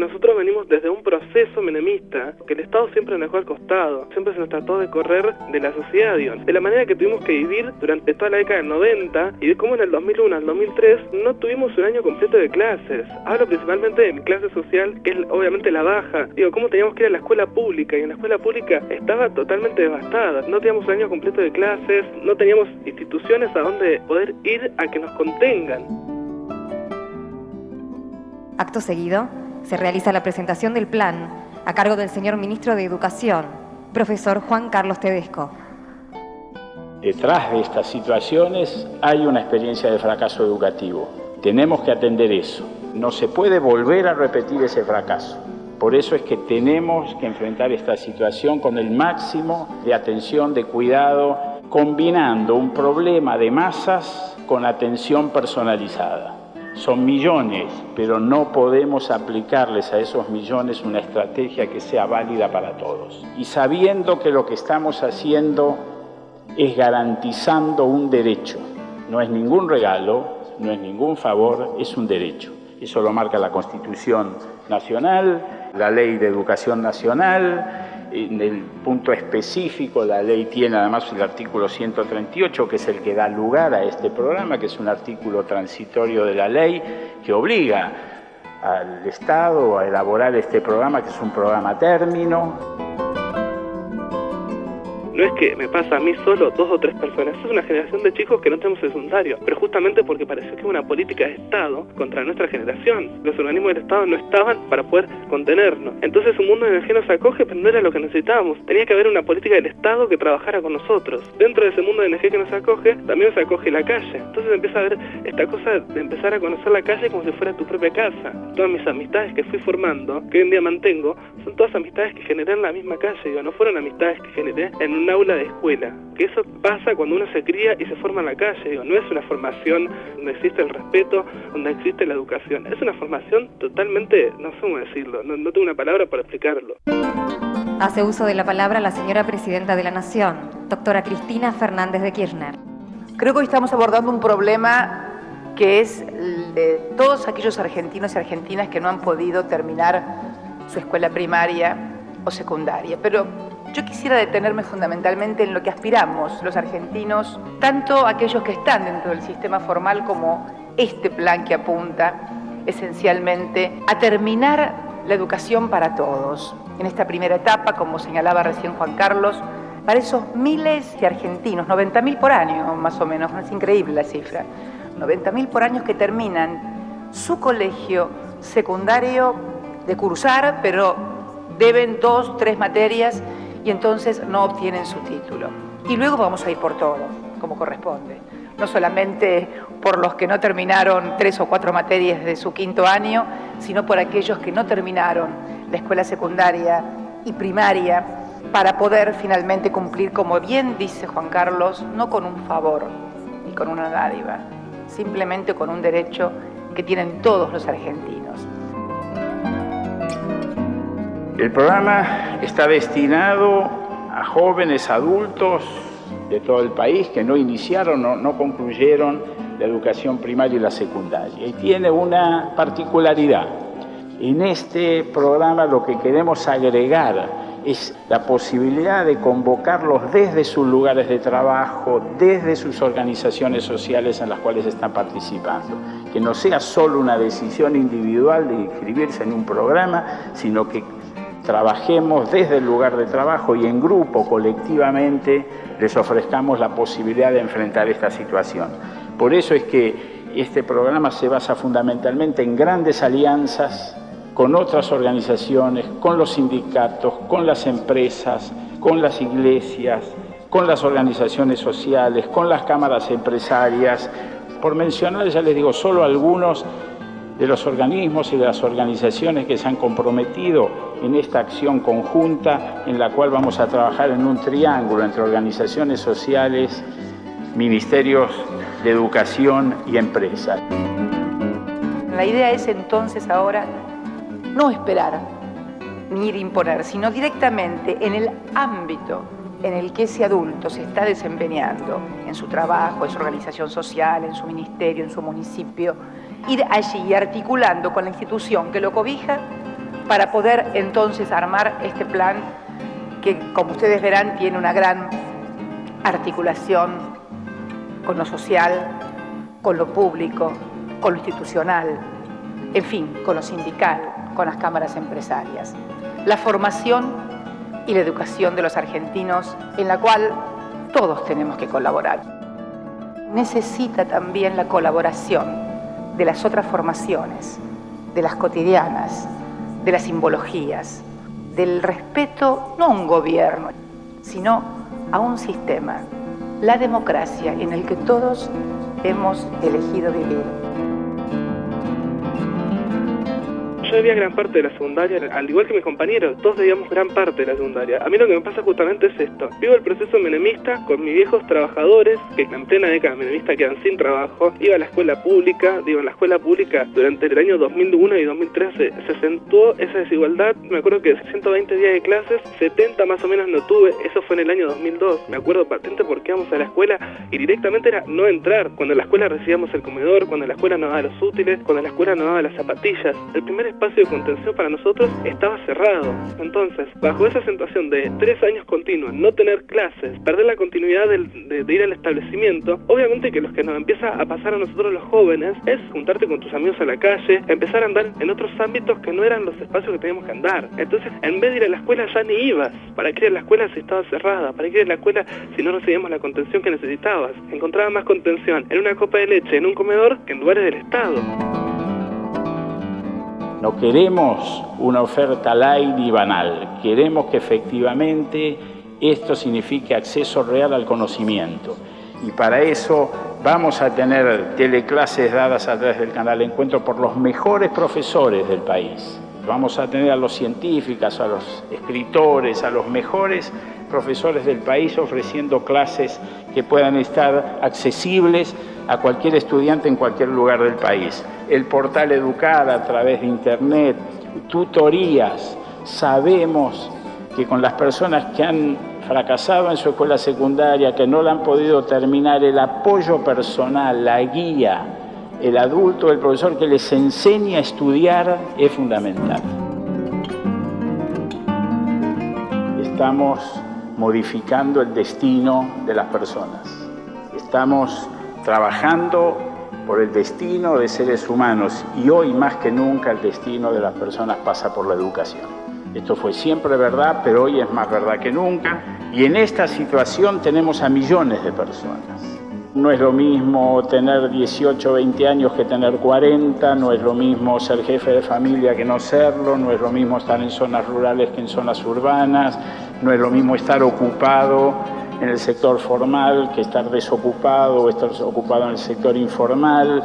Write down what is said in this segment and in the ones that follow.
Nosotros venimos desde un proceso menemista que el Estado siempre nos dejó al costado, siempre se nos trató de correr de la sociedad, de la manera que tuvimos que vivir durante toda la década del 90 y de cómo en el 2001 al 2003 no tuvimos un año completo de clases. Hablo principalmente de mi clase social, que es obviamente la baja. Digo, cómo teníamos que ir a la escuela pública y en la escuela pública estaba totalmente devastada. No teníamos un año completo de clases, no teníamos instituciones a donde poder ir a que nos contengan. Acto seguido, se realiza la presentación del plan a cargo del señor ministro de Educación, profesor Juan Carlos Tedesco. Detrás de estas situaciones hay una experiencia de fracaso educativo. Tenemos que atender eso. No se puede volver a repetir ese fracaso. Por eso es que tenemos que enfrentar esta situación con el máximo de atención, de cuidado, combinando un problema de masas con atención personalizada. Son millones, pero no podemos aplicarles a esos millones una estrategia que sea válida para todos. Y sabiendo que lo que estamos haciendo es garantizando un derecho, no es ningún regalo, no es ningún favor, es un derecho. Eso lo marca la Constitución Nacional, la Ley de Educación Nacional, en el punto específico, la ley tiene además el artículo 138, que es el que da lugar a este programa, que es un artículo transitorio de la ley que obliga al Estado a elaborar este programa, que es un programa término. No es que me pasa a mí solo dos o tres personas, es una generación de chicos que no tenemos secundario, pero justamente porque pareció que una política de Estado contra nuestra generación. Los organismos del Estado no estaban para poder contenernos. Entonces un mundo de energía nos acoge, pero no era lo que necesitábamos. Tenía que haber una política del Estado que trabajara con nosotros. Dentro de ese mundo de energía que nos acoge, también se acoge la calle. Entonces empieza a ver esta cosa de empezar a conocer la calle como si fuera tu propia casa. Todas mis amistades que fui formando, que hoy en día mantengo, son todas amistades que generé en la misma calle. Digo, no fueron amistades que generé en un aula de escuela. Que eso pasa cuando uno se cría y se forma en la calle. Digo, no es una formación donde existe el respeto, donde existe la educación. Es una formación totalmente, no sé cómo decirlo, no, no tengo una palabra para explicarlo. Hace uso de la palabra la señora presidenta de la Nación, doctora Cristina Fernández de Kirchner. Creo que hoy estamos abordando un problema que es de todos aquellos argentinos y argentinas que no han podido terminar su escuela primaria o secundaria. Pero yo quisiera detenerme fundamentalmente en lo que aspiramos los argentinos, tanto aquellos que están dentro del sistema formal como este plan que apunta esencialmente a terminar la educación para todos. En esta primera etapa, como señalaba recién Juan Carlos, para esos miles de argentinos, 90.000 por año más o menos, es increíble la cifra, 90.000 por año que terminan su colegio secundario de cursar, pero deben dos, tres materias y entonces no obtienen su título. Y luego vamos a ir por todo, como corresponde. No solamente por los que no terminaron tres o cuatro materias de su quinto año, sino por aquellos que no terminaron la escuela secundaria y primaria para poder finalmente cumplir, como bien dice Juan Carlos, no con un favor ni con una dádiva, simplemente con un derecho que tienen todos los argentinos. El programa está destinado a jóvenes adultos de todo el país que no iniciaron o no concluyeron la educación primaria y la secundaria. Y tiene una particularidad. En este programa lo que queremos agregar es la posibilidad de convocarlos desde sus lugares de trabajo, desde sus organizaciones sociales en las cuales están participando. Que no sea solo una decisión individual de inscribirse en un programa, sino que trabajemos desde el lugar de trabajo y en grupo, colectivamente, les ofrezcamos la posibilidad de enfrentar esta situación. Por eso es que este programa se basa fundamentalmente en grandes alianzas con otras organizaciones, con los sindicatos, con las empresas, con las iglesias, con las organizaciones sociales, con las cámaras empresarias, por mencionar, ya les digo, solo algunos de los organismos y de las organizaciones que se han comprometido en esta acción conjunta en la cual vamos a trabajar en un triángulo entre organizaciones sociales, ministerios de educación y empresas. La idea es entonces ahora no esperar ni ir a imponer, sino directamente en el ámbito en el que ese adulto se está desempeñando, en su trabajo, en su organización social, en su ministerio, en su municipio, ir allí articulando con la institución que lo cobija para poder entonces armar este plan que, como ustedes verán, tiene una gran articulación con lo social, con lo público, con lo institucional, en fin, con lo sindical, con las cámaras empresarias. La formación y la educación de los argentinos en la cual todos tenemos que colaborar. Necesita también la colaboración de las otras formaciones, de las cotidianas, de las simbologías, del respeto no a un gobierno, sino a un sistema, la democracia en el que todos hemos elegido vivir. Yo vivía gran parte de la secundaria, al igual que mis compañeros, todos veíamos gran parte de la secundaria. A mí lo que me pasa justamente es esto. Vivo el proceso menemista con mis viejos trabajadores, que en plena década menemista quedan sin trabajo. Iba a la escuela pública, digo, en la escuela pública durante el año 2001 y 2013 se acentuó esa desigualdad. Me acuerdo que 120 días de clases, 70 más o menos no tuve, eso fue en el año 2002. Me acuerdo patente porque íbamos a la escuela y directamente era no entrar. Cuando en la escuela recibíamos el comedor, cuando la escuela nos daba los útiles, cuando la escuela nos daba las zapatillas. El primer espacio de contención para nosotros estaba cerrado. Entonces, bajo esa situación de tres años continuos, no tener clases, perder la continuidad de, ir al establecimiento, obviamente que lo que nos empieza a pasar a nosotros los jóvenes es juntarte con tus amigos a la calle, empezar a andar en otros ámbitos que no eran los espacios que teníamos que andar. Entonces, en vez de ir a la escuela ya ni ibas. ¿Para qué ir a la escuela si estaba cerrada? ¿Para qué ir a la escuela si no recibíamos la contención que necesitabas? Encontraba más contención en una copa de leche, en un comedor, que en lugares del Estado. No queremos una oferta light y banal, queremos que efectivamente esto signifique acceso real al conocimiento. Y para eso vamos a tener teleclases dadas a través del canal Encuentro por los mejores profesores del país. Vamos a tener a los científicos, a los escritores, a los mejores profesores del país ofreciendo clases que puedan estar accesibles a cualquier estudiante en cualquier lugar del país. El portal Educar a través de Internet, tutorías. Sabemos que con las personas que han fracasado en su escuela secundaria, que no la han podido terminar, el apoyo personal, la guía, el adulto, el profesor que les enseña a estudiar es fundamental. Estamos modificando el destino de las personas. Estamos trabajando por el destino de seres humanos y hoy más que nunca el destino de las personas pasa por la educación. Esto fue siempre verdad, pero hoy es más verdad que nunca y en esta situación tenemos a millones de personas. No es lo mismo tener 18 o 20 años que tener 40, no es lo mismo ser jefe de familia que no serlo, no es lo mismo estar en zonas rurales que en zonas urbanas, no es lo mismo estar ocupado en el sector formal que estar desocupado o estar ocupado en el sector informal.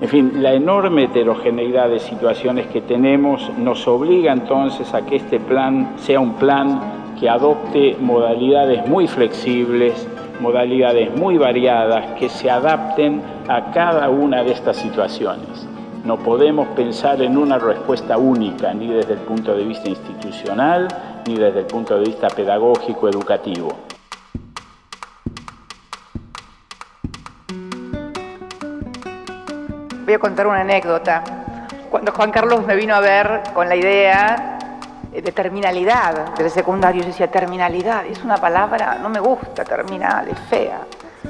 En fin, la enorme heterogeneidad de situaciones que tenemos nos obliga entonces a que este plan sea un plan que adopte modalidades muy flexibles, modalidades muy variadas que se adapten a cada una de estas situaciones. No podemos pensar en una respuesta única, ni desde el punto de vista institucional, ni desde el punto de vista pedagógico, educativo. Voy a contar una anécdota. Cuando Juan Carlos me vino a ver con la idea de terminalidad del secundario, yo decía, terminalidad, es una palabra, no me gusta, terminal, es fea.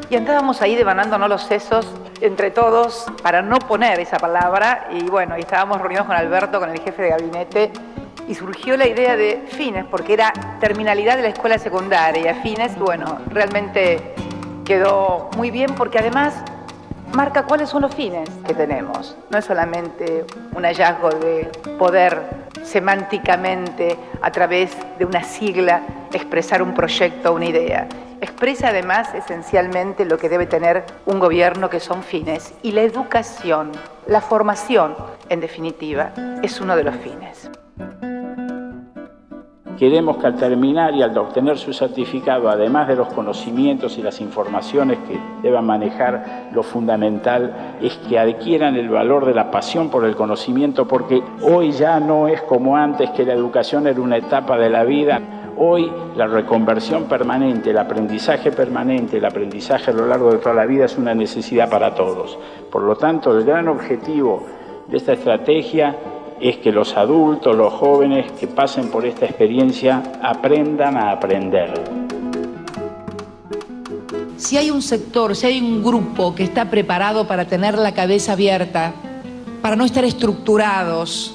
Y andábamos ahí devanándonos los sesos entre todos para no poner esa palabra. Y bueno, estábamos reunidos con Alberto, con el jefe de gabinete, y surgió la idea de fines, porque era terminalidad de la escuela secundaria. Fines, bueno, realmente quedó muy bien porque además marca cuáles son los fines que tenemos. No es solamente un hallazgo de poder semánticamente a través de una sigla expresar un proyecto una idea. Expresa además esencialmente lo que debe tener un gobierno que son fines y la educación, la formación en definitiva, es uno de los fines. Queremos que al terminar y al obtener su certificado, además de los conocimientos y las informaciones que deban manejar, lo fundamental es que adquieran el valor de la pasión por el conocimiento, porque hoy ya no es como antes que la educación era una etapa de la vida. Hoy la reconversión permanente, el aprendizaje permanente, el aprendizaje a lo largo de toda la vida es una necesidad para todos. Por lo tanto, el gran objetivo de esta estrategia es que los adultos, los jóvenes que pasen por esta experiencia aprendan a aprender. Si hay un sector, si hay un grupo que está preparado para tener la cabeza abierta, para no estar estructurados,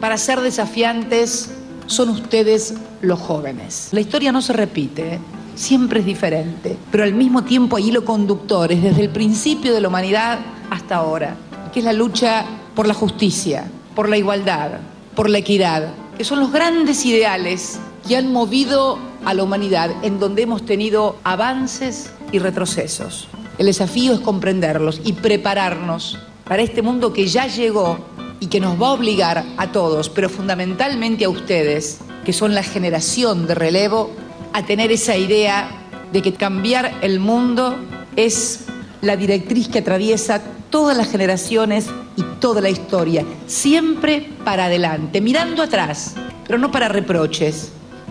para ser desafiantes, son ustedes los jóvenes. La historia no se repite, ¿eh? siempre es diferente, pero al mismo tiempo hay hilo conductores desde el principio de la humanidad hasta ahora, que es la lucha por la justicia, por la igualdad, por la equidad, que son los grandes ideales que han movido a la humanidad en donde hemos tenido avances y retrocesos. El desafío es comprenderlos y prepararnos para este mundo que ya llegó y que nos va a obligar a todos, pero fundamentalmente a ustedes, que son la generación de relevo, a tener esa idea de que cambiar el mundo es la directriz que atraviesa todas las generaciones y toda la historia, siempre para adelante, mirando atrás, pero no para reproches,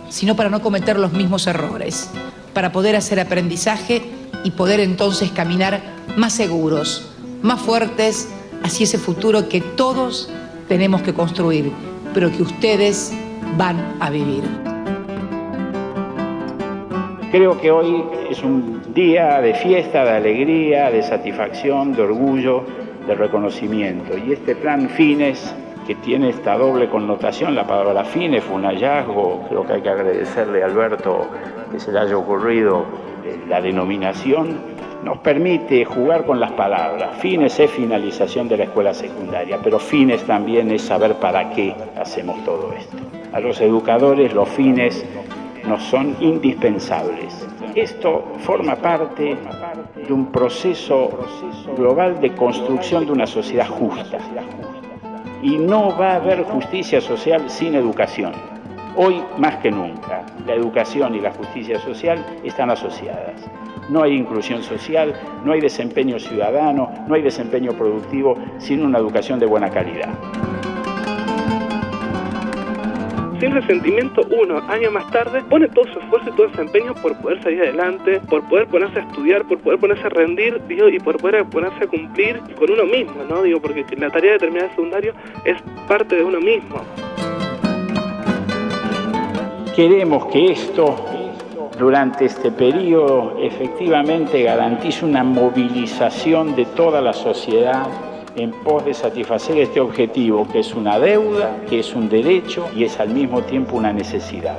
sino para no cometer los mismos errores, para poder hacer aprendizaje y poder entonces caminar más seguros, más fuertes hacia ese futuro que todos tenemos que construir, pero que ustedes van a vivir. Creo que hoy es un día de fiesta, de alegría, de satisfacción, de orgullo, de reconocimiento. Y este plan Fines, que tiene esta doble connotación, la palabra Fines fue un hallazgo, creo que hay que agradecerle a Alberto que se le haya ocurrido eh, la denominación, nos permite jugar con las palabras. Fines es finalización de la escuela secundaria, pero fines también es saber para qué hacemos todo esto. A los educadores los fines nos son indispensables. Esto forma parte de un proceso global de construcción de una sociedad justa. Y no va a haber justicia social sin educación. Hoy más que nunca, la educación y la justicia social están asociadas. No hay inclusión social, no hay desempeño ciudadano, no hay desempeño productivo sin una educación de buena calidad sin resentimiento, uno, años más tarde, pone todo su esfuerzo y todo su empeño por poder salir adelante, por poder ponerse a estudiar, por poder ponerse a rendir, digo, y por poder ponerse a cumplir con uno mismo, ¿no? Digo, porque la tarea de terminar el secundario es parte de uno mismo. Queremos que esto durante este periodo efectivamente garantice una movilización de toda la sociedad en pos de satisfacer este objetivo, que es una deuda, que es un derecho y es al mismo tiempo una necesidad.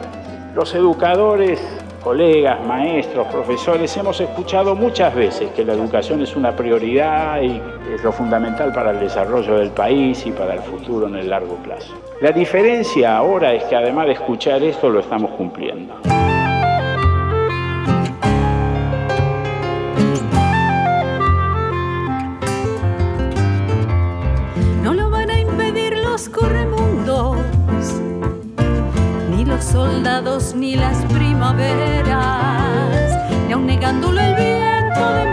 Los educadores, colegas, maestros, profesores, hemos escuchado muchas veces que la educación es una prioridad y es lo fundamental para el desarrollo del país y para el futuro en el largo plazo. La diferencia ahora es que además de escuchar esto lo estamos cumpliendo. Soldados ni las primaveras, ni aun negándolo el viento de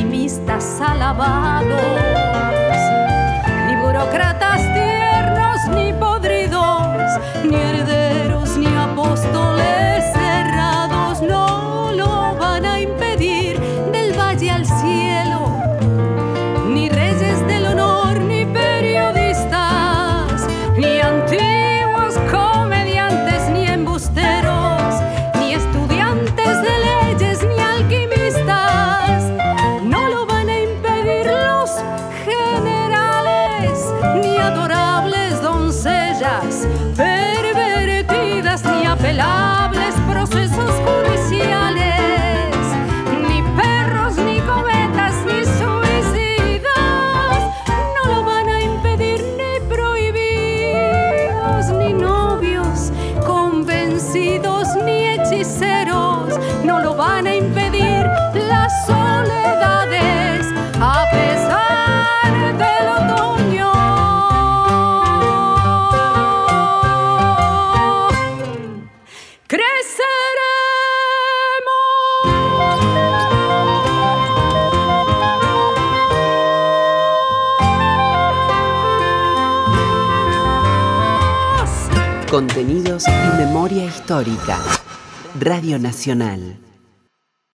alquimistas alabados. van a impedir las soledades a pesar del otoño. Creceremos. Contenidos y memoria histórica. Radio Nacional.